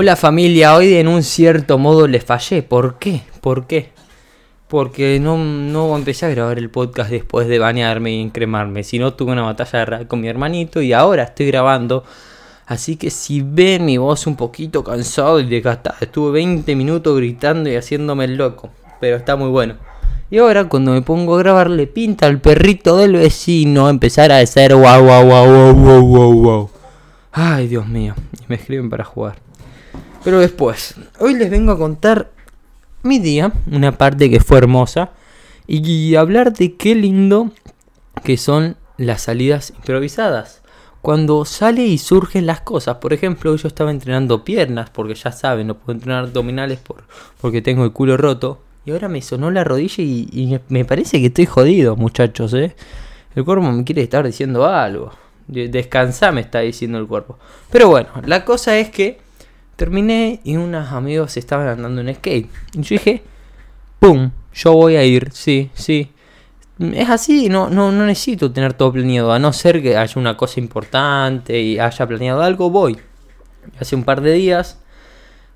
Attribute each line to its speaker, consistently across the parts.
Speaker 1: Hola familia, hoy en un cierto modo les fallé. ¿Por qué? ¿Por qué? Porque no, no empecé a grabar el podcast después de bañarme y encremarme, sino tuve una batalla con mi hermanito y ahora estoy grabando. Así que si ven mi voz un poquito cansado y desgastada, estuve 20 minutos gritando y haciéndome el loco, pero está muy bueno. Y ahora cuando me pongo a grabar le pinta al perrito del vecino empezar a decir wow wow wow wow wow wow wow. Ay Dios mío, y me escriben para jugar. Pero después, hoy les vengo a contar mi día, una parte que fue hermosa, y hablar de qué lindo que son las salidas improvisadas. Cuando sale y surgen las cosas, por ejemplo, yo estaba entrenando piernas, porque ya saben, no puedo entrenar abdominales por, porque tengo el culo roto, y ahora me sonó la rodilla y, me parece que estoy jodido, muchachos, ¿eh? El cuerpo me quiere estar diciendo algo. Descansa, me está diciendo el cuerpo. Pero bueno, la cosa es que Terminé y unos amigos estaban andando en skate. Y yo dije, ¡pum! Yo voy a ir, sí, sí. Es así, no, no, no necesito tener todo planeado. A no ser que haya una cosa importante y haya planeado algo, voy. Hace un par de días,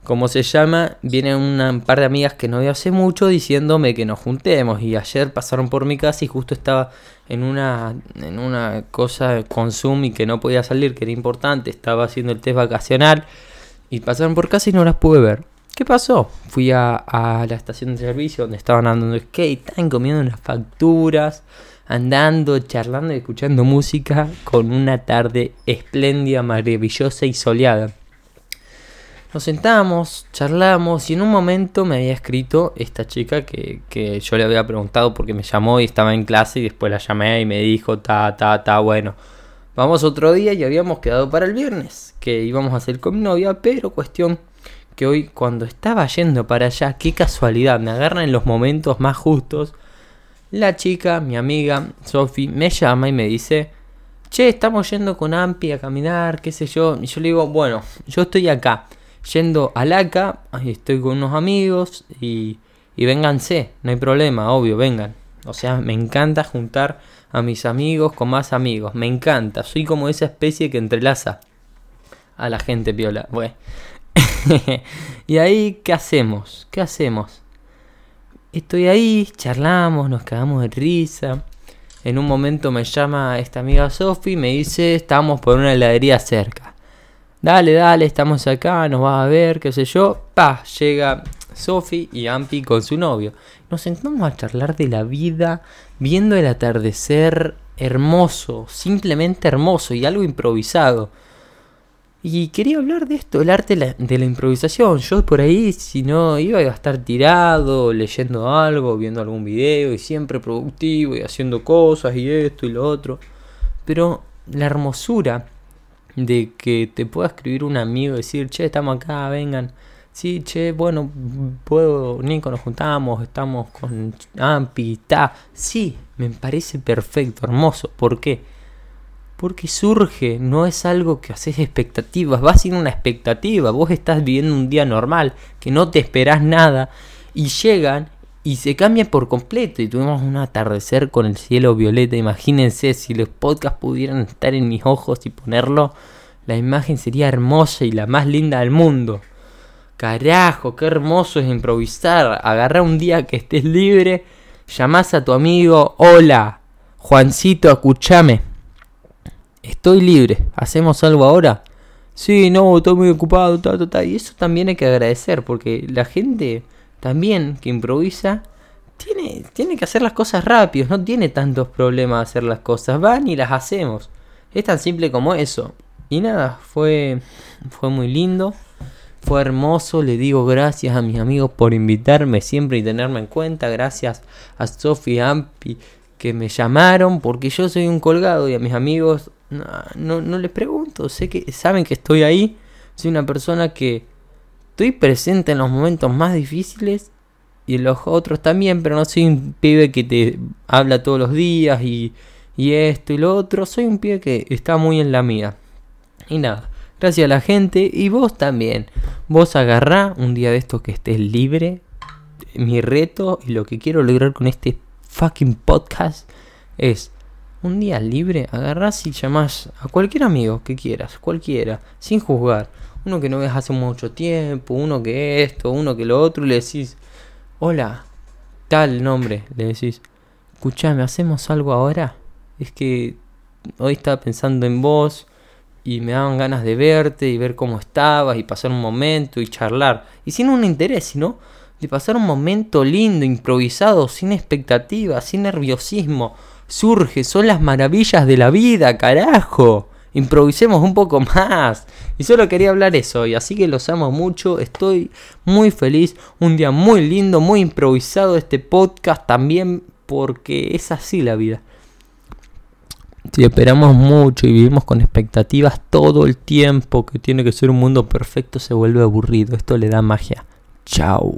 Speaker 1: como se llama, vienen un par de amigas que no veo hace mucho diciéndome que nos juntemos. Y ayer pasaron por mi casa y justo estaba en una, en una cosa con Zoom y que no podía salir, que era importante. Estaba haciendo el test vacacional. Y pasaron por casa y no las pude ver. ¿Qué pasó? Fui a, la estación de servicio donde estaban andando skate, estaban comiendo unas facturas, andando, charlando y escuchando música con una tarde espléndida, maravillosa y soleada. Nos sentamos, charlamos y en un momento me había escrito esta chica que, que, yo le había preguntado porque me llamó y estaba en clase y después la llamé y me dijo, ta, ta, ta, bueno, Vamos otro día y habíamos quedado para el viernes, que íbamos a hacer con mi novia, pero cuestión que hoy cuando estaba yendo para allá, qué casualidad, me agarran en los momentos más justos. La chica, mi amiga Sophie, me llama y me dice, che, estamos yendo con Ampi a caminar, qué sé yo. Y yo le digo, bueno, yo estoy acá, yendo a Laca, estoy con unos amigos y, y vénganse, no hay problema, obvio, vengan. O sea, me encanta juntar a mis amigos con más amigos. Me encanta. Soy como esa especie que entrelaza a la gente piola. Bueno. y ahí, ¿qué hacemos? ¿Qué hacemos? Estoy ahí, charlamos, nos cagamos de risa. En un momento me llama esta amiga Sofi y me dice, estamos por una heladería cerca. Dale, dale, estamos acá, nos vas a ver, qué sé yo. Pa, llega Sophie y Ampi con su novio. Nos sentamos a charlar de la vida, viendo el atardecer hermoso, simplemente hermoso y algo improvisado. Y quería hablar de esto, el arte de la, improvisación. Yo por ahí, si no, iba a estar tirado, leyendo algo, viendo algún video y siempre productivo y haciendo cosas y esto y lo otro. Pero la hermosura de que te pueda escribir un amigo y decir, che, estamos acá, vengan Sí, che, bueno, puedo, Nico, nos juntamos, estamos con Ampi, ta. Sí, me parece perfecto, hermoso. ¿Por qué? Porque surge, no es algo que haces expectativas, va sin una expectativa. Vos estás viviendo un día normal, que no te esperás nada, y llegan y se cambia por completo. Y tuvimos un atardecer con el cielo violeta. Imagínense si los podcasts pudieran estar en mis ojos y ponerlo, la imagen sería hermosa y la más linda del mundo. Carajo, qué hermoso es improvisar. Agarra un día que estés libre, llamás a tu amigo, hola, Juancito, escúchame. Estoy libre, ¿hacemos algo ahora? Sí, no, estoy muy ocupado, Y eso también hay que agradecer, porque la gente también que improvisa tiene, tiene que hacer las cosas rápido, no tiene tantos problemas hacer las cosas, van y las hacemos. Es tan simple como eso. Y nada, fue, fue muy lindo. Fue hermoso, le digo gracias a mis amigos por invitarme siempre y tenerme en cuenta. Gracias a Sophie Ampi que me llamaron porque yo soy un colgado y a mis amigos no, no, les pregunto. Sé que saben que estoy ahí. Soy una persona que estoy presente en los momentos más difíciles y en los otros también, pero no soy un pibe que te habla todos los días y, y esto y lo otro. Soy un pibe que está muy en la mía. Y nada. Gracias a la gente y vos también. Vos agarrá un día de estos que estés libre. Mi reto y lo que quiero lograr con este fucking podcast es un día libre. Agarrás y llamás a cualquier amigo que quieras, cualquiera, sin juzgar. uno que no ves hace mucho tiempo, uno que esto, uno que lo otro, y le decís, hola, tal nombre, le decís, escuchame, ¿hacemos algo ahora? Es que hoy estaba pensando en vos y me daban ganas de verte y ver cómo estabas y pasar un momento y charlar. Y sin un interés, sino de pasar un momento lindo, improvisado, sin expectativas, sin nerviosismo. Surge, son las maravillas de la vida, carajo. Improvisemos un poco más. Y solo quería hablar eso hoy, así que los amo mucho. Estoy muy feliz. Un día muy lindo, muy improvisado este podcast también, porque es así la vida. Si esperamos mucho y vivimos con expectativas todo el tiempo, que tiene que ser un mundo perfecto, se vuelve aburrido. Esto le da magia. Chao.